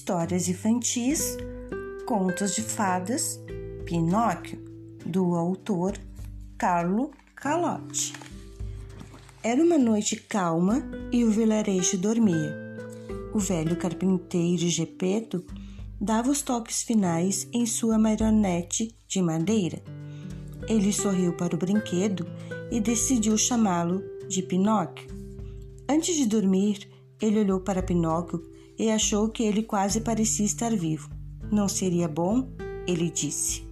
Histórias infantis, contos de fadas, Pinóquio, do autor Carlo Calotti. Era uma noite calma e o vilarejo dormia. O velho carpinteiro Gepeto dava os toques finais em sua marionete de madeira. Ele sorriu para o brinquedo e decidiu chamá-lo de Pinóquio. Antes de dormir, ele olhou para Pinóquio e achou que ele quase parecia estar vivo. Não seria bom? Ele disse.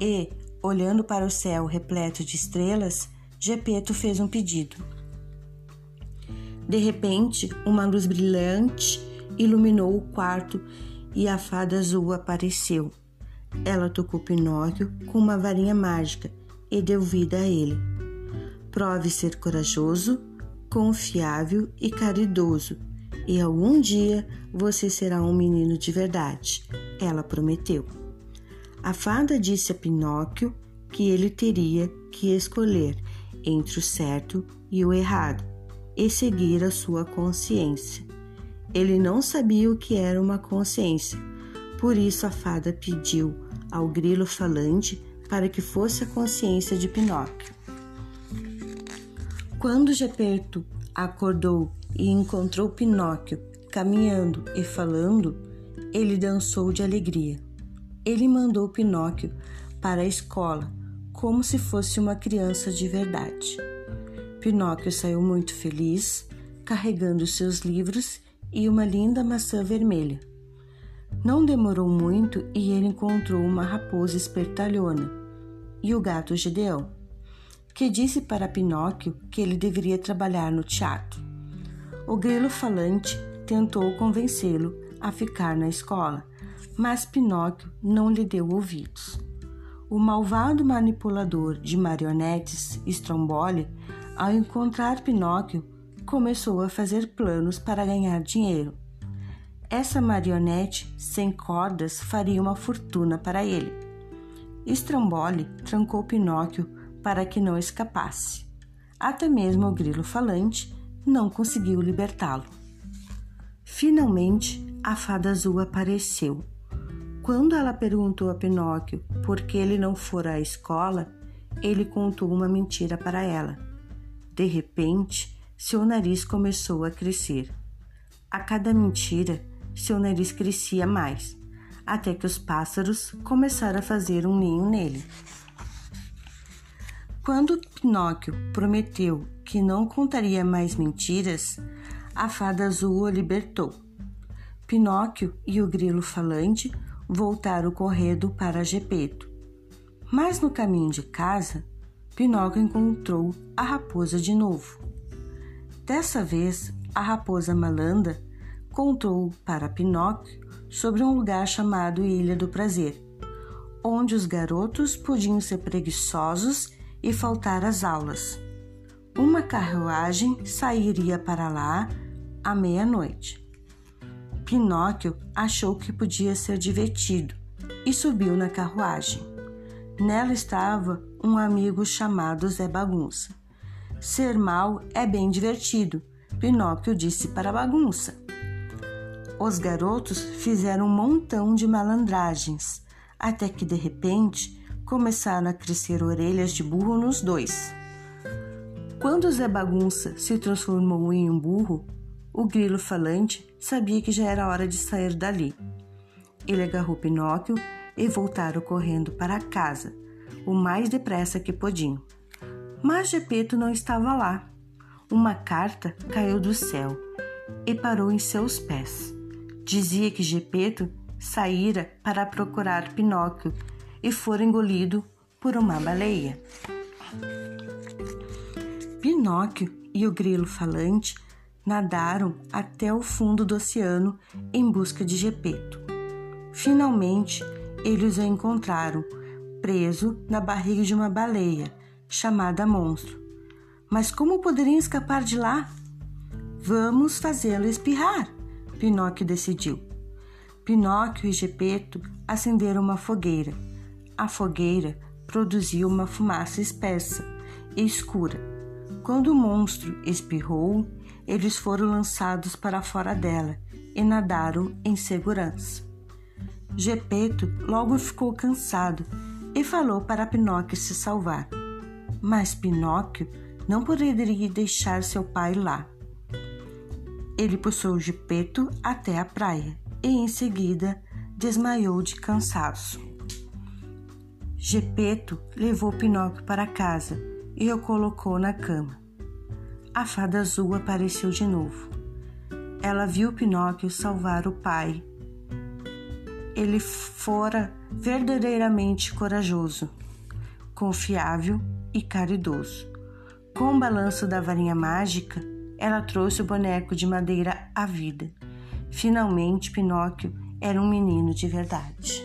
E, olhando para o céu repleto de estrelas, Gepeto fez um pedido. De repente, uma luz brilhante iluminou o quarto e a fada azul apareceu. Ela tocou Pinóquio com uma varinha mágica e deu vida a ele. Prove ser corajoso, confiável e caridoso e algum dia você será um menino de verdade, ela prometeu. A fada disse a Pinóquio que ele teria que escolher entre o certo e o errado e seguir a sua consciência. Ele não sabia o que era uma consciência, por isso a fada pediu ao grilo falante para que fosse a consciência de Pinóquio. Quando Gepeto acordou e encontrou Pinóquio caminhando e falando, ele dançou de alegria. Ele mandou Pinóquio para a escola como se fosse uma criança de verdade. Pinóquio saiu muito feliz, carregando seus livros e uma linda maçã vermelha. Não demorou muito e ele encontrou uma raposa espertalhona e o gato Gedeão, que disse para Pinóquio que ele deveria trabalhar no teatro. O grilo falante tentou convencê-lo a ficar na escola, mas Pinóquio não lhe deu ouvidos. O malvado manipulador de marionetes, Stromboli, ao encontrar Pinóquio, começou a fazer planos para ganhar dinheiro. Essa marionete sem cordas faria uma fortuna para ele. Stromboli trancou Pinóquio para que não escapasse. Até mesmo o grilo falante não conseguiu libertá-lo. Finalmente, a fada azul apareceu. Quando ela perguntou a Pinóquio por que ele não fora à escola, ele contou uma mentira para ela. De repente, seu nariz começou a crescer. A cada mentira, seu nariz crescia mais, até que os pássaros começaram a fazer um ninho nele. Quando Pinóquio prometeu que não contaria mais mentiras, a fada azul o libertou. Pinóquio e o grilo falante voltaram correndo para Gepeto. Mas no caminho de casa, Pinóquio encontrou a raposa de novo. Dessa vez, a raposa malanda contou para Pinóquio sobre um lugar chamado Ilha do Prazer, onde os garotos podiam ser preguiçosos e faltar às aulas. Uma carruagem sairia para lá à meia-noite. Pinóquio achou que podia ser divertido e subiu na carruagem. Nela estava um amigo chamado Zé Bagunça. Ser mal é bem divertido, Pinóquio disse para bagunça. Os garotos fizeram um montão de malandragens, até que de repente começaram a crescer orelhas de burro nos dois. Quando Zé Bagunça se transformou em um burro, o grilo falante sabia que já era hora de sair dali. Ele agarrou Pinóquio e voltaram correndo para casa, o mais depressa que podiam. Mas Gepeto não estava lá. Uma carta caiu do céu e parou em seus pés. Dizia que Gepeto saíra para procurar Pinóquio e fora engolido por uma baleia. Pinóquio e o grilo falante nadaram até o fundo do oceano em busca de Gepeto. Finalmente, eles o encontraram, preso na barriga de uma baleia, chamada Monstro. Mas como poderiam escapar de lá? Vamos fazê-lo espirrar, Pinóquio decidiu. Pinóquio e Gepeto acenderam uma fogueira. A fogueira produziu uma fumaça espessa e escura quando o monstro espirrou, eles foram lançados para fora dela e nadaram em segurança. Gepeto logo ficou cansado e falou para Pinóquio se salvar. Mas Pinóquio não poderia deixar seu pai lá. Ele puxou Gepeto até a praia e em seguida desmaiou de cansaço. Gepeto levou Pinóquio para casa e o colocou na cama. A fada azul apareceu de novo. Ela viu Pinóquio salvar o pai. Ele fora verdadeiramente corajoso, confiável e caridoso. Com o balanço da varinha mágica, ela trouxe o boneco de madeira à vida. Finalmente, Pinóquio era um menino de verdade.